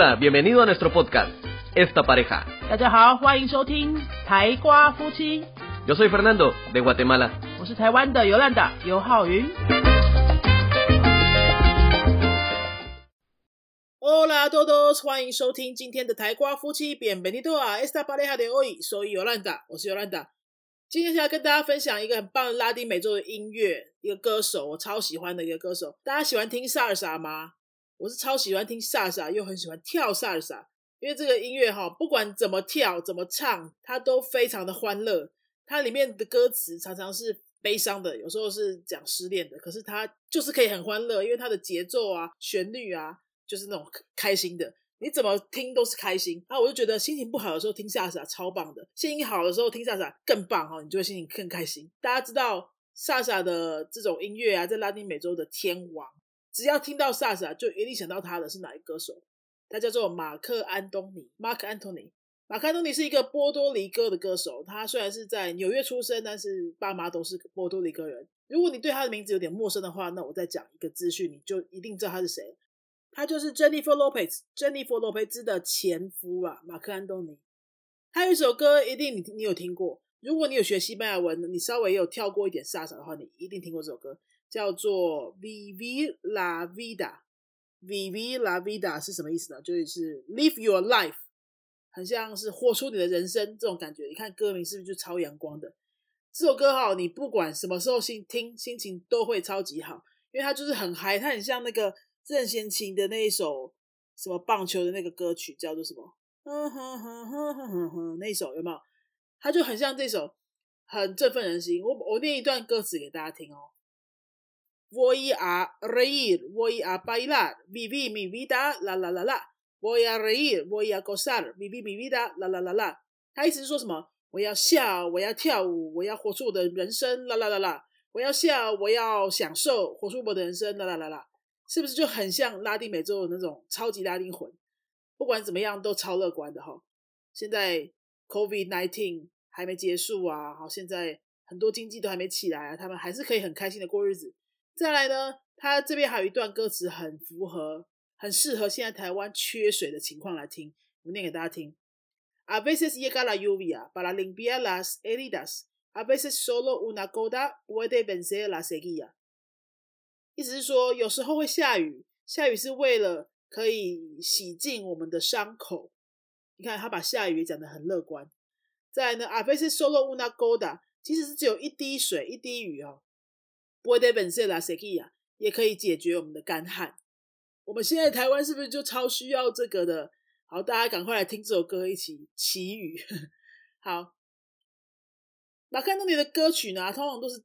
Hola, bienvenido a nuestro podcast, Esta Pareja. 大家好，欢迎收听台瓜夫妻，Yo soy Fernando, de Guatemala. 我是台湾的尤兰达尤浩云。Hola todos，欢迎收听今天的台瓜夫妻，Bienvenido a esta pareja de hoy。soy Yolanda，我是 Yolanda。今天想要跟大家分享一个很棒的拉丁美洲的音乐，一个歌手，我超喜欢的一个歌手。大家喜欢听萨尔萨吗？我是超喜欢听萨尔萨，又很喜欢跳萨尔萨，因为这个音乐哈，不管怎么跳、怎么唱，它都非常的欢乐。它里面的歌词常常是悲伤的，有时候是讲失恋的，可是它就是可以很欢乐，因为它的节奏啊、旋律啊，就是那种开心的。你怎么听都是开心啊！我就觉得心情不好的时候听萨萨超棒的，心情好的时候听萨萨更棒哈，你就会心情更开心。大家知道萨萨的这种音乐啊，在拉丁美洲的天王，只要听到萨萨，就一定想到他的是哪一歌手？他叫做马克安东尼 （Mark Anthony）。马克安东尼是一个波多黎各的歌手，他虽然是在纽约出生，但是爸妈都是波多黎各人。如果你对他的名字有点陌生的话，那我再讲一个资讯，你就一定知道他是谁。他就是 Jennifer Lopez，Jennifer Lopez 的前夫啊，马克安东尼。他有一首歌，一定你你有听过。如果你有学西班牙文，你稍微有跳过一点萨萨的话，你一定听过这首歌，叫做 Vivi la vida。Vivi la vida 是什么意思呢？就是 Live your life，很像是活出你的人生这种感觉。你看歌名是不是就超阳光的？这首歌哈，你不管什么时候心听，心情都会超级好，因为它就是很嗨，它很像那个任贤齐的那一首什么棒球的那个歌曲，叫做什么？哼哼哼哼哼哼哼，那一首有没有？它就很像这首，很振奋人心。我我念一段歌词给大家听哦。Voy a reír, voy a bailar, vivir mi vida, la la la la. Voy a reír, voy a gozar, vivir mi vida, la la la la. 他意思是说什么？我要笑，我要跳舞，我要活出我的人生，啦啦啦啦。我要笑，我要享受，活出我的人生，啦啦啦啦。是不是就很像拉丁美洲的那种超级拉丁魂？不管怎么样，都超乐观的哈。现在 COVID nineteen 还没结束啊，好，现在很多经济都还没起来啊，他们还是可以很开心的过日子。再来呢，他这边还有一段歌词很符合，很适合现在台湾缺水的情况来听，我念给大家听。A veces llega la lluvia para limpiar las heridas, a veces solo una gota puede vencer la sequía。意思是说，有时候会下雨，下雨是为了可以洗净我们的伤口。你看，他把下雨也讲得很乐观。再来呢，a veces solo una gota，其实是只有一滴水、一滴雨哦。也可以解决我们的干旱。我们现在台湾是不是就超需要这个的？好，大家赶快来听这首歌，一起祈雨。好，马克那里的歌曲呢，通常都是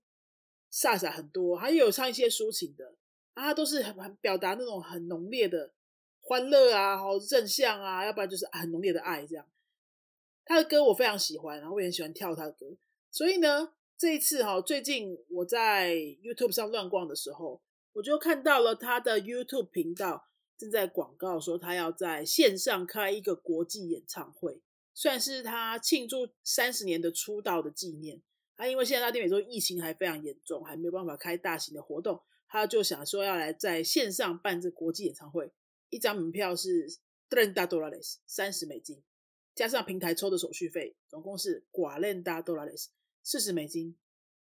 飒飒很多，还有唱一些抒情的，啊，他都是很很表达那种很浓烈的欢乐啊，好正向啊，要不然就是很浓烈的爱这样。他的歌我非常喜欢，然后我也很喜欢跳他的歌，所以呢，这一次哈，最近我在 YouTube 上乱逛的时候，我就看到了他的 YouTube 频道。正在广告说他要在线上开一个国际演唱会，算是他庆祝三十年的出道的纪念。他因为现在拉丁美洲疫情还非常严重，还没有办法开大型的活动，他就想说要来在线上办这国际演唱会。一张门票是 Ten dólares 三十美金，加上平台抽的手续费，总共是 cuarenta dólares 四十美金。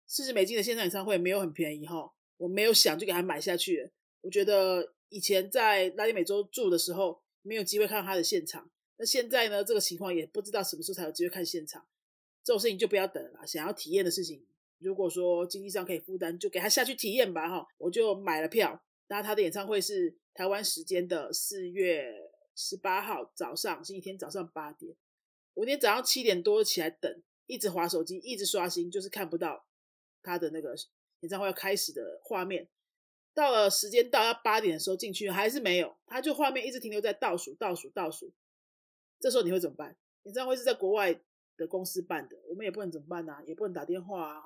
四十美金的线上演唱会没有很便宜哈，我没有想就给他买下去。我觉得。以前在拉丁美洲住的时候，没有机会看到他的现场。那现在呢，这个情况也不知道什么时候才有机会看现场。这种事情就不要等了。想要体验的事情，如果说经济上可以负担，就给他下去体验吧。哈，我就买了票。那他的演唱会是台湾时间的四月十八号早上，星期天早上八点。我今天早上七点多起来等，一直划手机，一直刷新，就是看不到他的那个演唱会要开始的画面。到了时间到要八点的时候进去还是没有，他就画面一直停留在倒数倒数倒数。这时候你会怎么办？演唱会是在国外的公司办的，我们也不能怎么办呢？也不能打电话啊！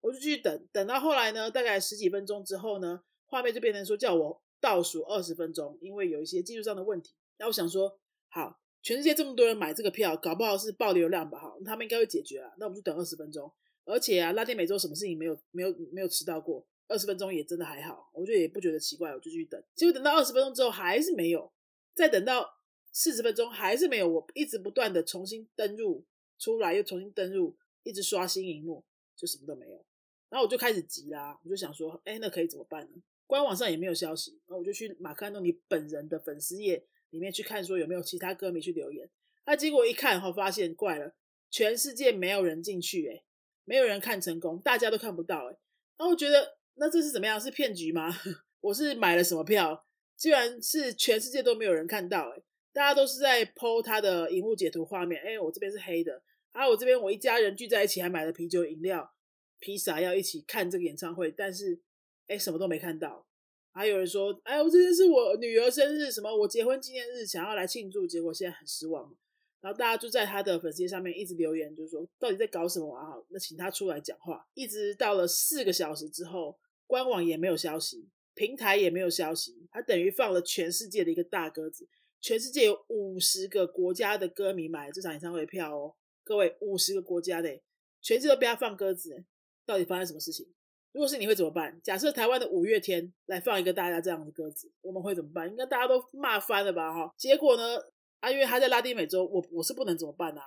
我就继续等，等到后来呢，大概十几分钟之后呢，画面就变成说叫我倒数二十分钟，因为有一些技术上的问题。那我想说，好，全世界这么多人买这个票，搞不好是爆流量吧？哈，他们应该会解决啊。那我们就等二十分钟。而且啊，拉丁美洲什么事情没有没有没有迟到过？二十分钟也真的还好，我觉得也不觉得奇怪，我就继续等。结果等到二十分钟之后还是没有，再等到四十分钟还是没有，我一直不断的重新登入出来，又重新登入，一直刷新荧幕，就什么都没有。然后我就开始急啦，我就想说，哎，那可以怎么办呢？官网上也没有消息，然后我就去马克安东尼本人的粉丝页里面去看，说有没有其他歌迷去留言。那结果一看后发现怪了，全世界没有人进去，哎，没有人看成功，大家都看不到，哎。然后我觉得，那这是怎么样？是骗局吗？我是买了什么票？居然是全世界都没有人看到，哎，大家都是在剖他的荧幕截图画面，哎，我这边是黑的，然后我这边我一家人聚在一起，还买了啤酒、饮料、披萨，要一起看这个演唱会，但是，哎，什么都没看到。还有人说，哎，我这天是我女儿生日，什么我结婚纪念日，想要来庆祝，结果现在很失望。然后大家就在他的粉丝上面一直留言，就是说到底在搞什么啊？那请他出来讲话。一直到了四个小时之后，官网也没有消息，平台也没有消息，他等于放了全世界的一个大鸽子。全世界有五十个国家的歌迷买了这场演唱会票哦，各位，五十个国家的，全世界都被他放鸽子，到底发生什么事情？如果是你会怎么办？假设台湾的五月天来放一个大家这样的鸽子，我们会怎么办？应该大家都骂翻了吧？哈，结果呢？啊，因为他在拉丁美洲，我我是不能怎么办啊？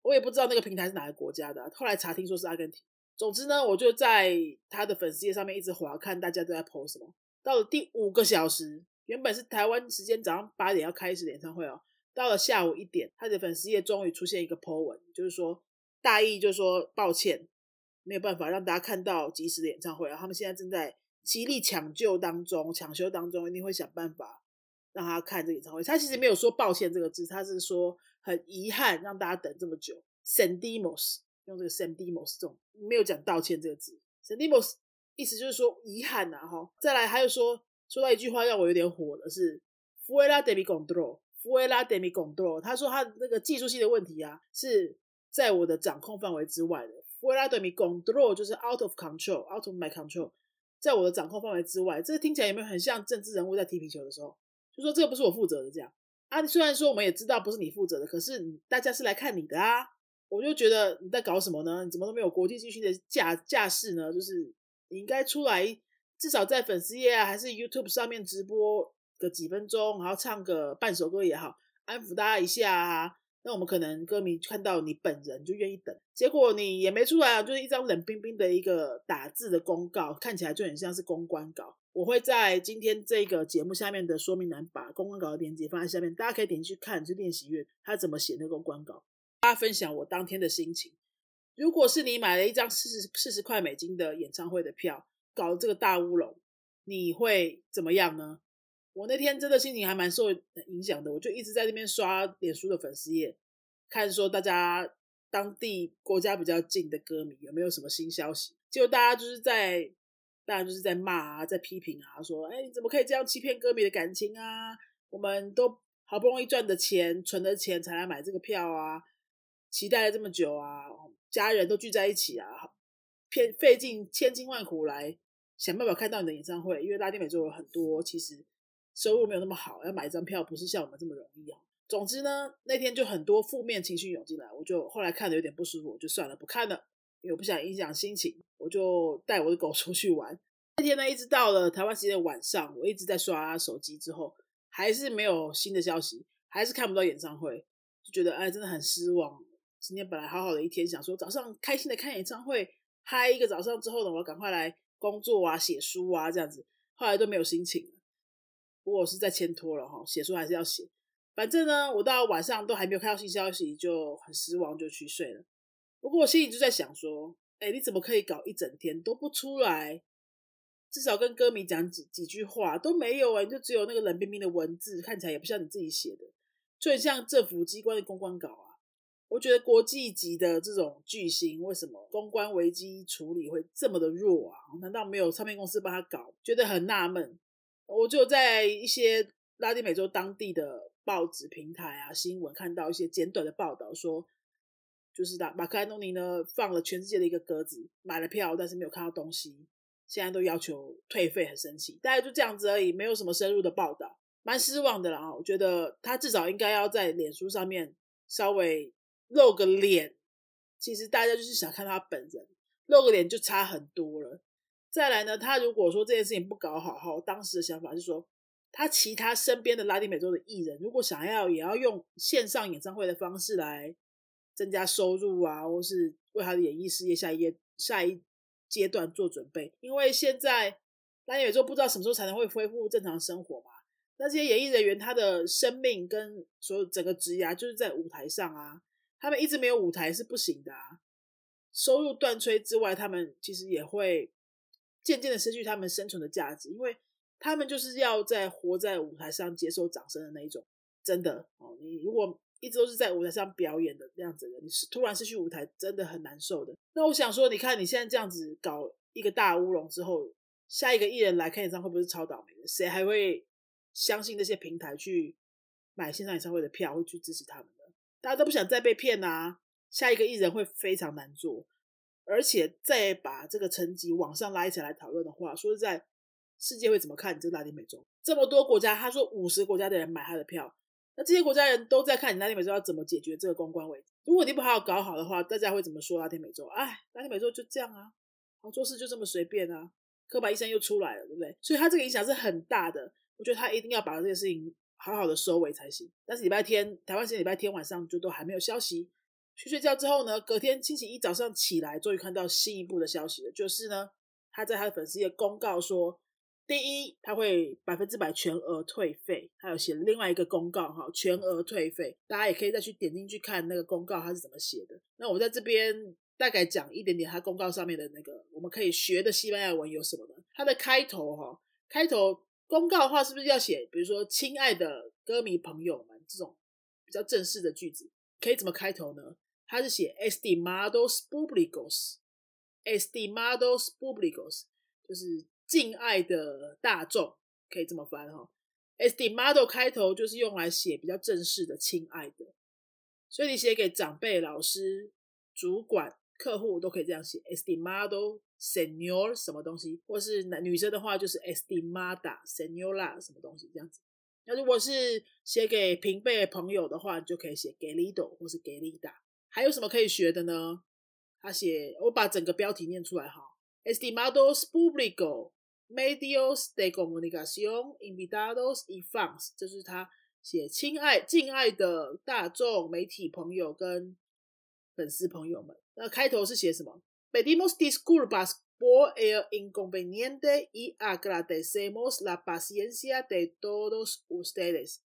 我也不知道那个平台是哪个国家的。后来查，听说是阿根廷。总之呢，我就在他的粉丝页上面一直划，看大家都在 po 什么。到了第五个小时，原本是台湾时间早上八点要开始演唱会哦，到了下午一点，他的粉丝页终于出现一个 po 文，就是说大意就是说抱歉，没有办法让大家看到及时的演唱会啊。他们现在正在极力抢救当中，抢修当中，一定会想办法。让他看这演唱会，他其实没有说抱歉这个字，他是说很遗憾让大家等这么久。Sendimos 用这个 Sendimos 这种没有讲道歉这个字，Sendimos 意思就是说遗憾呐哈。再来还有说说到一句话让我有点火的是 Fuera de mi control，Fuera de mi control。他说他那个技术性的问题啊是在我的掌控范围之外的。Fuera de mi control 就是 out of control，out of my control，在我的掌控范围之外。这个听起来有没有很像政治人物在踢皮球的时候？就说这个不是我负责的，这样啊。虽然说我们也知道不是你负责的，可是大家是来看你的啊。我就觉得你在搞什么呢？你怎么都没有国际军训的架架势呢？就是你应该出来，至少在粉丝页啊，还是 YouTube 上面直播个几分钟，然后唱个半首歌也好，安抚大家一下啊。那我们可能歌迷看到你本人就愿意等。结果你也没出来啊，就是一张冷冰冰的一个打字的公告，看起来就很像是公关稿。我会在今天这个节目下面的说明栏把公关稿的链接放在下面，大家可以点进去看，去练习乐他怎么写那个公关稿。大家分享我当天的心情。如果是你买了一张四十四十块美金的演唱会的票，搞这个大乌龙，你会怎么样呢？我那天真的心情还蛮受影响的，我就一直在那边刷脸书的粉丝页，看说大家当地国家比较近的歌迷有没有什么新消息。结果大家就是在。大家就是在骂啊，在批评啊，说，哎，你怎么可以这样欺骗歌迷的感情啊？我们都好不容易赚的钱、存的钱才来买这个票啊，期待了这么久啊，家人都聚在一起啊，费费尽千辛万苦来想办法看到你的演唱会，因为拉丁美洲有很多其实收入没有那么好，要买一张票不是像我们这么容易啊。总之呢，那天就很多负面情绪涌进来，我就后来看的有点不舒服，我就算了，不看了。因为我不想影响心情，我就带我的狗 出去玩。那天呢，一直到了台湾时间的晚上，我一直在刷手机，之后还是没有新的消息，还是看不到演唱会，就觉得哎，真的很失望。今天本来好好的一天，想说早上开心的看演唱会，嗨一个早上之后呢，我要赶快来工作啊、写书啊这样子，后来都没有心情。了我是在签托了哈，写书还是要写。反正呢，我到晚上都还没有看到新消息，就很失望，就去睡了。不过我心里就在想说，哎，你怎么可以搞一整天都不出来？至少跟歌迷讲几几句话都没有哎，就只有那个冷冰冰的文字，看起来也不像你自己写的，就很像政府机关的公关稿啊。我觉得国际级的这种巨星，为什么公关危机处理会这么的弱啊？难道没有唱片公司帮他搞？觉得很纳闷。我就在一些拉丁美洲当地的报纸平台啊、新闻看到一些简短的报道说。就是的，马克安东尼呢放了全世界的一个鸽子，买了票，但是没有看到东西，现在都要求退费，很生气。大概就这样子而已，没有什么深入的报道，蛮失望的啦。我觉得他至少应该要在脸书上面稍微露个脸。其实大家就是想看他本人，露个脸就差很多了。再来呢，他如果说这件事情不搞好，哈，当时的想法是说，他其他身边的拉丁美洲的艺人，如果想要也要用线上演唱会的方式来增加收入啊，或是为他的演艺事业下一阶下一阶段做准备，因为现在拉丁美洲不知道什么时候才能会恢复正常生活嘛。那这些演艺人员他的生命跟所有整个职涯就是在舞台上啊，他们一直没有舞台是不行的啊。收入断炊之外，他们其实也会渐渐的失去他们生存的价值，因为他们就是要在活在舞台上接受掌声的那一种。真的哦，你如果一直都是在舞台上表演的那样子的，你是突然失去舞台，真的很难受的。那我想说，你看你现在这样子搞一个大乌龙之后，下一个艺人来看演唱会，不是超倒霉的？谁还会相信那些平台去买线上演唱会的票，会去支持他们的？大家都不想再被骗啊！下一个艺人会非常难做，而且再把这个成绩往上拉一起来讨论的话，说实在，世界会怎么看你这个拉丁美洲？这么多国家，他说五十国家的人买他的票，那这些国家人都在看你拉丁美洲要怎么解决这个公关危机。如果你不好好搞好的话，大家会怎么说拉丁美洲？哎，拉丁美洲就这样啊，好做事就这么随便啊，刻板医生又出来了，对不对？所以他这个影响是很大的，我觉得他一定要把这件事情好好的收尾才行。但是礼拜天，台湾时间礼拜天晚上就都还没有消息。去睡觉之后呢，隔天星期一早上起来，终于看到新一步的消息了，就是呢，他在他的粉丝页公告说，第一，他会百分之百全额退费，还有写另外一个公告哈，全额退费，大家也可以再去点进去看那个公告他是怎么写的。那我在这边大概讲一点点他公告上面的那个我们可以学的西班牙文有什么呢？它的开头哈，开头公告的话是不是要写，比如说亲爱的歌迷朋友们这种比较正式的句子，可以怎么开头呢？他是写 estimados públicos，estimados públicos 就是敬爱的大众，可以这么翻哈。estimado 开头就是用来写比较正式的亲爱的，所以你写给长辈、老师、主管、客户都可以这样写 estimado señor 什么东西，或是男女生的话就是 estimada señora 什么东西这样子。那如果是写给平辈朋友的话，就可以写 querido 或是 querida。还有什么可以学的呢？他写，我把整个标题念出来哈。"Estimados público medios de comunicación, invitados y fans，这是他写，亲爱、敬爱的大众、媒体朋友跟粉丝朋友们。那开头是写什么？Pedimos disculpas por el inconveniente y agradecemos la paciencia de todos ustedes。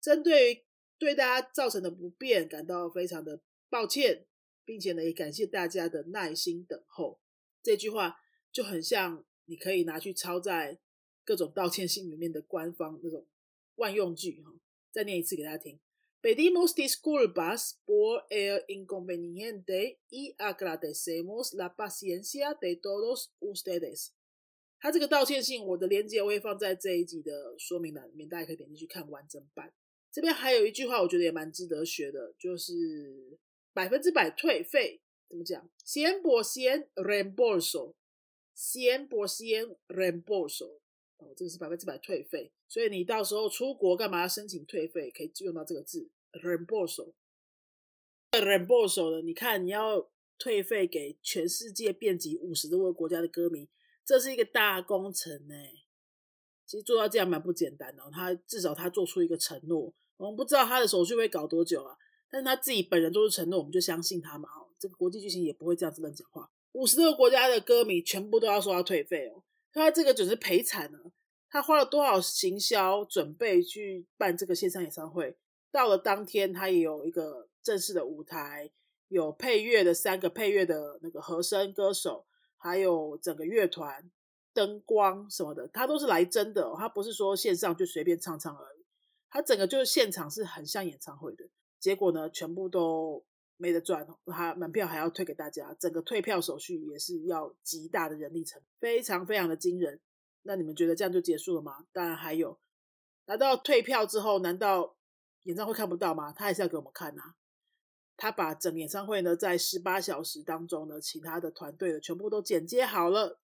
针对于对大家造成的不便，感到非常的。抱歉，并且呢，也感谢大家的耐心等候。这句话就很像你可以拿去抄在各种道歉信里面的官方那种万用句哈。再念一次给大家听：Pedimos disculpas por el inconveniente y agradecemos la paciencia de todos ustedes。他这个道歉信，我的链接我会放在这一集的说明栏里面，大家可以点进去看完整版。这边还有一句话，我觉得也蛮值得学的，就是。百分之百退费怎么讲？cien por cien reembolso，cien por cien reembolso，哦，这个是百分之百退费。所以你到时候出国干嘛要申请退费？可以用到这个字 reembolso。reembolso 的，你看你要退费给全世界遍及五十多个国家的歌迷，这是一个大工程呢。其实做到这样蛮不简单的，他至少他做出一个承诺，我们不知道他的手续会搞多久啊。但他自己本人做出承诺，我们就相信他嘛。哦，这个国际巨星也不会这样子乱讲话。五十多个国家的歌迷全部都要说要退费哦，他这个只是赔惨了。他花了多少行销准备去办这个线上演唱会？到了当天，他也有一个正式的舞台，有配乐的三个配乐的那个和声歌手，还有整个乐团、灯光什么的，他都是来真的。他不是说线上就随便唱唱而已，他整个就是现场是很像演唱会的。结果呢，全部都没得赚，他门票还要退给大家，整个退票手续也是要极大的人力成本，非常非常的惊人。那你们觉得这样就结束了吗？当然还有，拿到退票之后，难道演唱会看不到吗？他还是要给我们看啊。他把整演唱会呢，在十八小时当中呢，其他的团队的全部都剪接好了，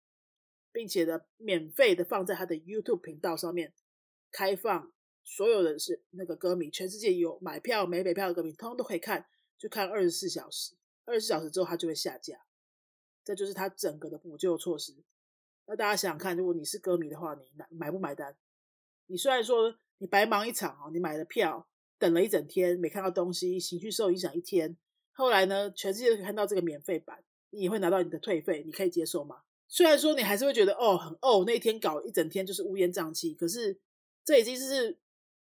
并且呢，免费的放在他的 YouTube 频道上面开放。所有的是那个歌迷，全世界有买票没买票的歌迷，通通都可以看，就看二十四小时。二十四小时之后，它就会下架。这就是它整个的补救措施。那大家想想看，如果你是歌迷的话，你买买不买单？你虽然说你白忙一场哦，你买了票，等了一整天没看到东西，情绪受影响一天，后来呢，全世界都可以看到这个免费版，你也会拿到你的退费，你可以接受吗？虽然说你还是会觉得哦很哦那一天搞一整天就是乌烟瘴气，可是这已经是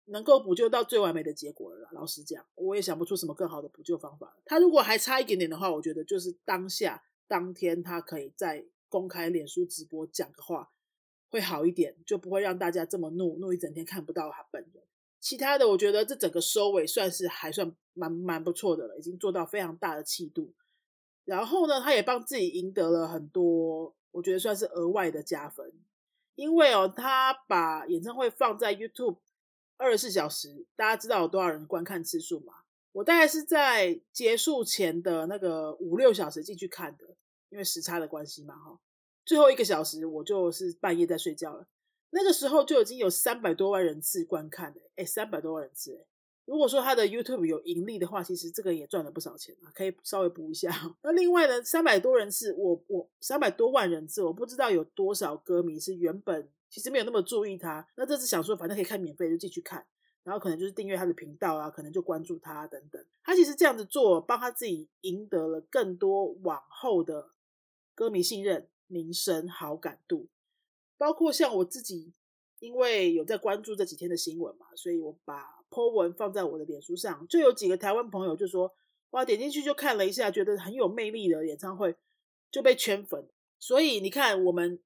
能够补救到最完美的结果了。老实讲，我也想不出什么更好的补救方法。他如果还差一点点的话，我觉得就是当下当天他可以在公开脸书直播讲个话会好一点，就不会让大家这么怒怒一整天看不到他本人。其他的，我觉得这整个收尾算是还算蛮蛮不错的了，已经做到非常大的气度。然后呢，他也帮自己赢得了很多。我觉得算是额外的加分，因为哦，他把演唱会放在 YouTube 二十四小时，大家知道有多少人观看次数吗？我大概是在结束前的那个五六小时进去看的，因为时差的关系嘛，哈。最后一个小时我就是半夜在睡觉了，那个时候就已经有三百多万人次观看了，哎，三百多万人次，如果说他的 YouTube 有盈利的话，其实这个也赚了不少钱啊，可以稍微补一下。那另外呢，三百多人次，我我三百多万人次，我不知道有多少歌迷是原本其实没有那么注意他，那这次想说反正可以看免费就进去看，然后可能就是订阅他的频道啊，可能就关注他等等。他其实这样子做，帮他自己赢得了更多往后的歌迷信任、名声、好感度，包括像我自己。因为有在关注这几天的新闻嘛，所以我把 po 文放在我的脸书上，就有几个台湾朋友就说：“哇，点进去就看了一下，觉得很有魅力的演唱会，就被圈粉。”所以你看，我们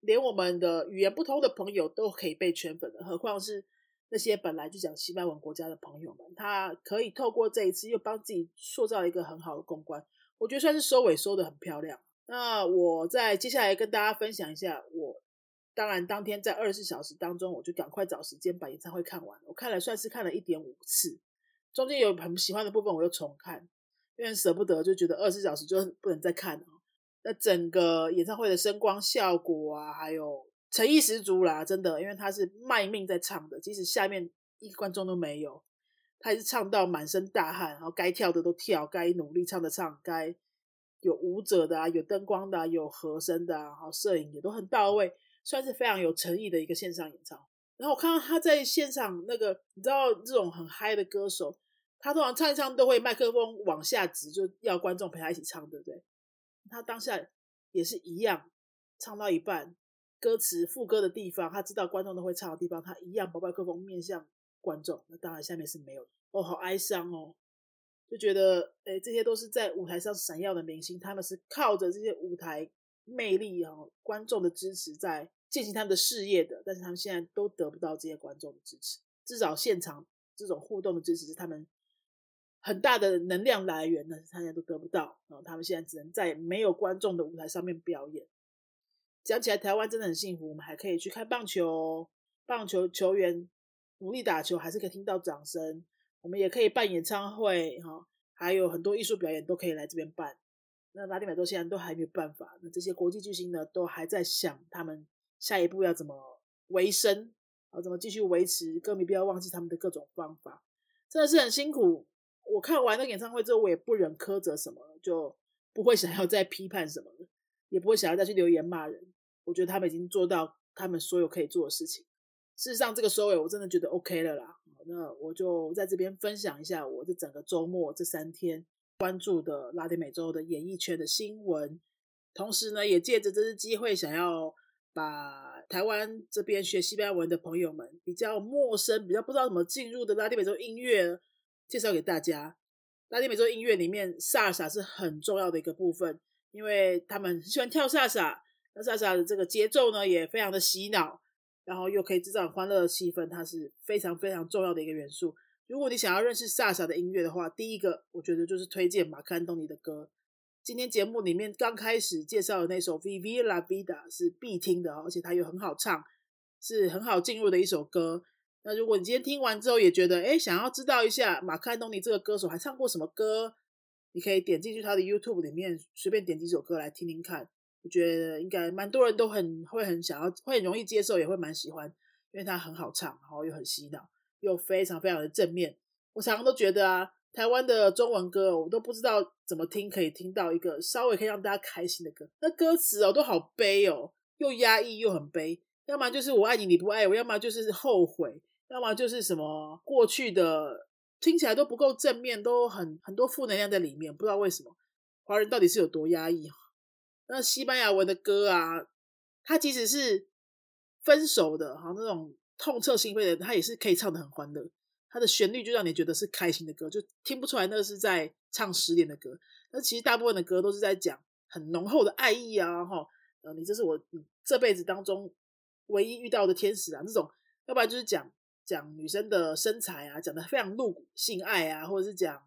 连我们的语言不通的朋友都可以被圈粉的，何况是那些本来就讲西班牙文国家的朋友们，他可以透过这一次又帮自己塑造一个很好的公关，我觉得算是收尾收的很漂亮。那我在接下来跟大家分享一下我。当然，当天在二十四小时当中，我就赶快找时间把演唱会看完。我看了算是看了一点五次，中间有很喜欢的部分，我又重看，因为舍不得，就觉得二十四小时就不能再看了。那整个演唱会的声光效果啊，还有诚意十足啦，真的，因为他是卖命在唱的，即使下面一个观众都没有，他也是唱到满身大汗，然后该跳的都跳，该努力唱的唱，该有舞者的啊，有灯光的，有和声的，然后摄影也都很到位。算是非常有诚意的一个线上演唱。然后我看到他在现场那个，你知道这种很嗨的歌手，他通常唱一唱都会麦克风往下指，就要观众陪他一起唱，对不对？他当下也是一样，唱到一半，歌词副歌的地方，他知道观众都会唱的地方，他一样把麦克风面向观众。那当然下面是没有哦，好哀伤哦，就觉得哎，这些都是在舞台上闪耀的明星，他们是靠着这些舞台。魅力啊，观众的支持在进行他们的事业的，但是他们现在都得不到这些观众的支持，至少现场这种互动的支持是他们很大的能量来源呢，他现在都得不到啊，他们现在只能在没有观众的舞台上面表演。讲起来，台湾真的很幸福，我们还可以去看棒球，棒球球员努力打球，还是可以听到掌声。我们也可以办演唱会，哈，还有很多艺术表演都可以来这边办。那拉丁美洲现在都还没有办法，那这些国际巨星呢，都还在想他们下一步要怎么维生，啊，怎么继续维持歌迷不要忘记他们的各种方法，真的是很辛苦。我看完那演唱会之后，我也不忍苛责什么，就不会想要再批判什么了，也不会想要再去留言骂人。我觉得他们已经做到他们所有可以做的事情。事实上，这个收尾我真的觉得 OK 了啦。那我就在这边分享一下我这整个周末这三天。关注的拉丁美洲的演艺圈的新闻，同时呢，也借着这次机会，想要把台湾这边学西班牙文的朋友们比较陌生、比较不知道怎么进入的拉丁美洲音乐介绍给大家。拉丁美洲音乐里面，萨萨是很重要的一个部分，因为他们喜欢跳萨萨，那萨萨的这个节奏呢也非常的洗脑，然后又可以制造欢乐的气氛，它是非常非常重要的一个元素。如果你想要认识萨萨的音乐的话，第一个我觉得就是推荐马克安东尼的歌。今天节目里面刚开始介绍的那首《Viva La Vida》是必听的，而且它又很好唱，是很好进入的一首歌。那如果你今天听完之后也觉得，哎，想要知道一下马克安东尼这个歌手还唱过什么歌，你可以点进去他的 YouTube 里面，随便点几首歌来听听看。我觉得应该蛮多人都很会很想要，会很容易接受，也会蛮喜欢，因为他很好唱，然后又很洗脑。又非常非常的正面，我常常都觉得啊，台湾的中文歌我都不知道怎么听可以听到一个稍微可以让大家开心的歌。那歌词哦都好悲哦，又压抑又很悲。要么就是我爱你你不爱我，要么就是后悔，要么就是什么过去的听起来都不够正面，都很很多负能量在里面，不知道为什么华人到底是有多压抑。那西班牙文的歌啊，它即使是分手的，哈那种痛彻心扉的，它也是可以唱的很欢乐。它的旋律就让你觉得是开心的歌，就听不出来那个是在唱失恋的歌。那其实大部分的歌都是在讲很浓厚的爱意啊，哈，呃，你这是我这辈子当中唯一遇到的天使啊，这种，要不然就是讲讲女生的身材啊，讲的非常露骨性爱啊，或者是讲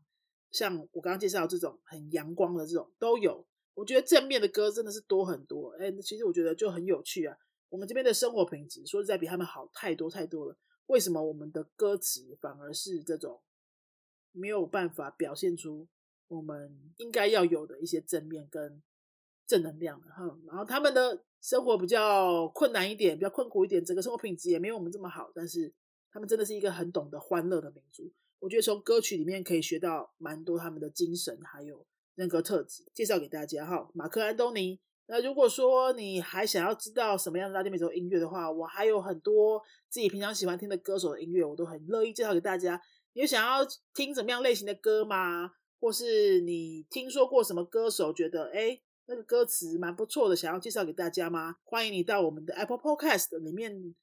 像我刚刚介绍这种很阳光的这种都有。我觉得正面的歌真的是多很多，哎，其实我觉得就很有趣啊。我们这边的生活品质说实在比他们好太多太多了。为什么我们的歌词反而是这种没有办法表现出我们应该要有的一些正面跟正能量的哈？然后他们的生活比较困难一点，比较困苦一点，整个生活品质也没有我们这么好，但是他们真的是一个很懂得欢乐的民族。我觉得从歌曲里面可以学到蛮多他们的精神还有人格特质，介绍给大家哈。马克安东尼。那如果说你还想要知道什么样的拉丁美洲音乐的话，我还有很多自己平常喜欢听的歌手的音乐，我都很乐意介绍给大家。有想要听什么样类型的歌吗？或是你听说过什么歌手，觉得哎那个歌词蛮不错的，想要介绍给大家吗？欢迎你到我们的 Apple Podcast 里面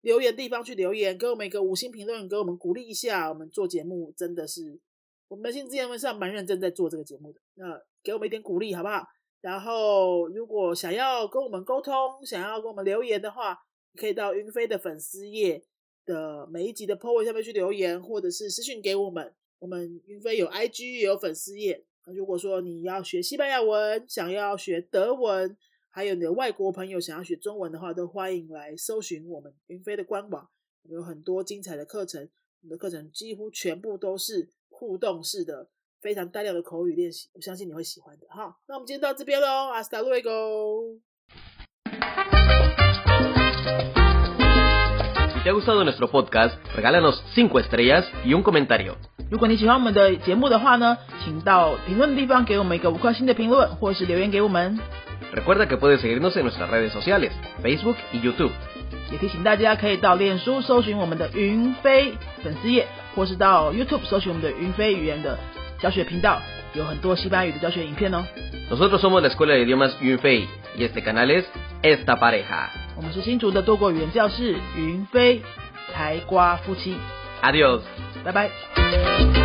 留言地方去留言，给我们一个五星评论，给我们鼓励一下。我们做节目真的是，我们新之前是蛮认真在做这个节目的，那给我们一点鼓励好不好？然后，如果想要跟我们沟通，想要跟我们留言的话，可以到云飞的粉丝页的每一集的 po 文下面去留言，或者是私信给我们。我们云飞有 IG 也有粉丝页。那如果说你要学西班牙文，想要学德文，还有你的外国朋友想要学中文的话，都欢迎来搜寻我们云飞的官网，有很多精彩的课程。我们的课程几乎全部都是互动式的。非常大量的口语练习，我相信你会喜欢的哈。那我们今天到这边喽，hasta luego。Si te ha gustado nuestro podcast, regálanos cinco estrellas y un comentario. 如果你喜欢我们的节目的话呢，请到评论的地方给我们一个五颗星的评论，或是留言给我们。Recuerda que puedes seguirnos en nuestras redes sociales, Facebook y YouTube. 也提醒大家可以到脸书搜寻我们的云飞粉丝页，或是到 YouTube 搜寻我们的云飞语言的。教学频道有很多西班牙语的教学影片哦。Nosotros somos la escuela de idiomas Yunfei y este canal es esta pareja。我们是新竹的多国语言教室云飞台瓜夫妻。Adiós，拜拜。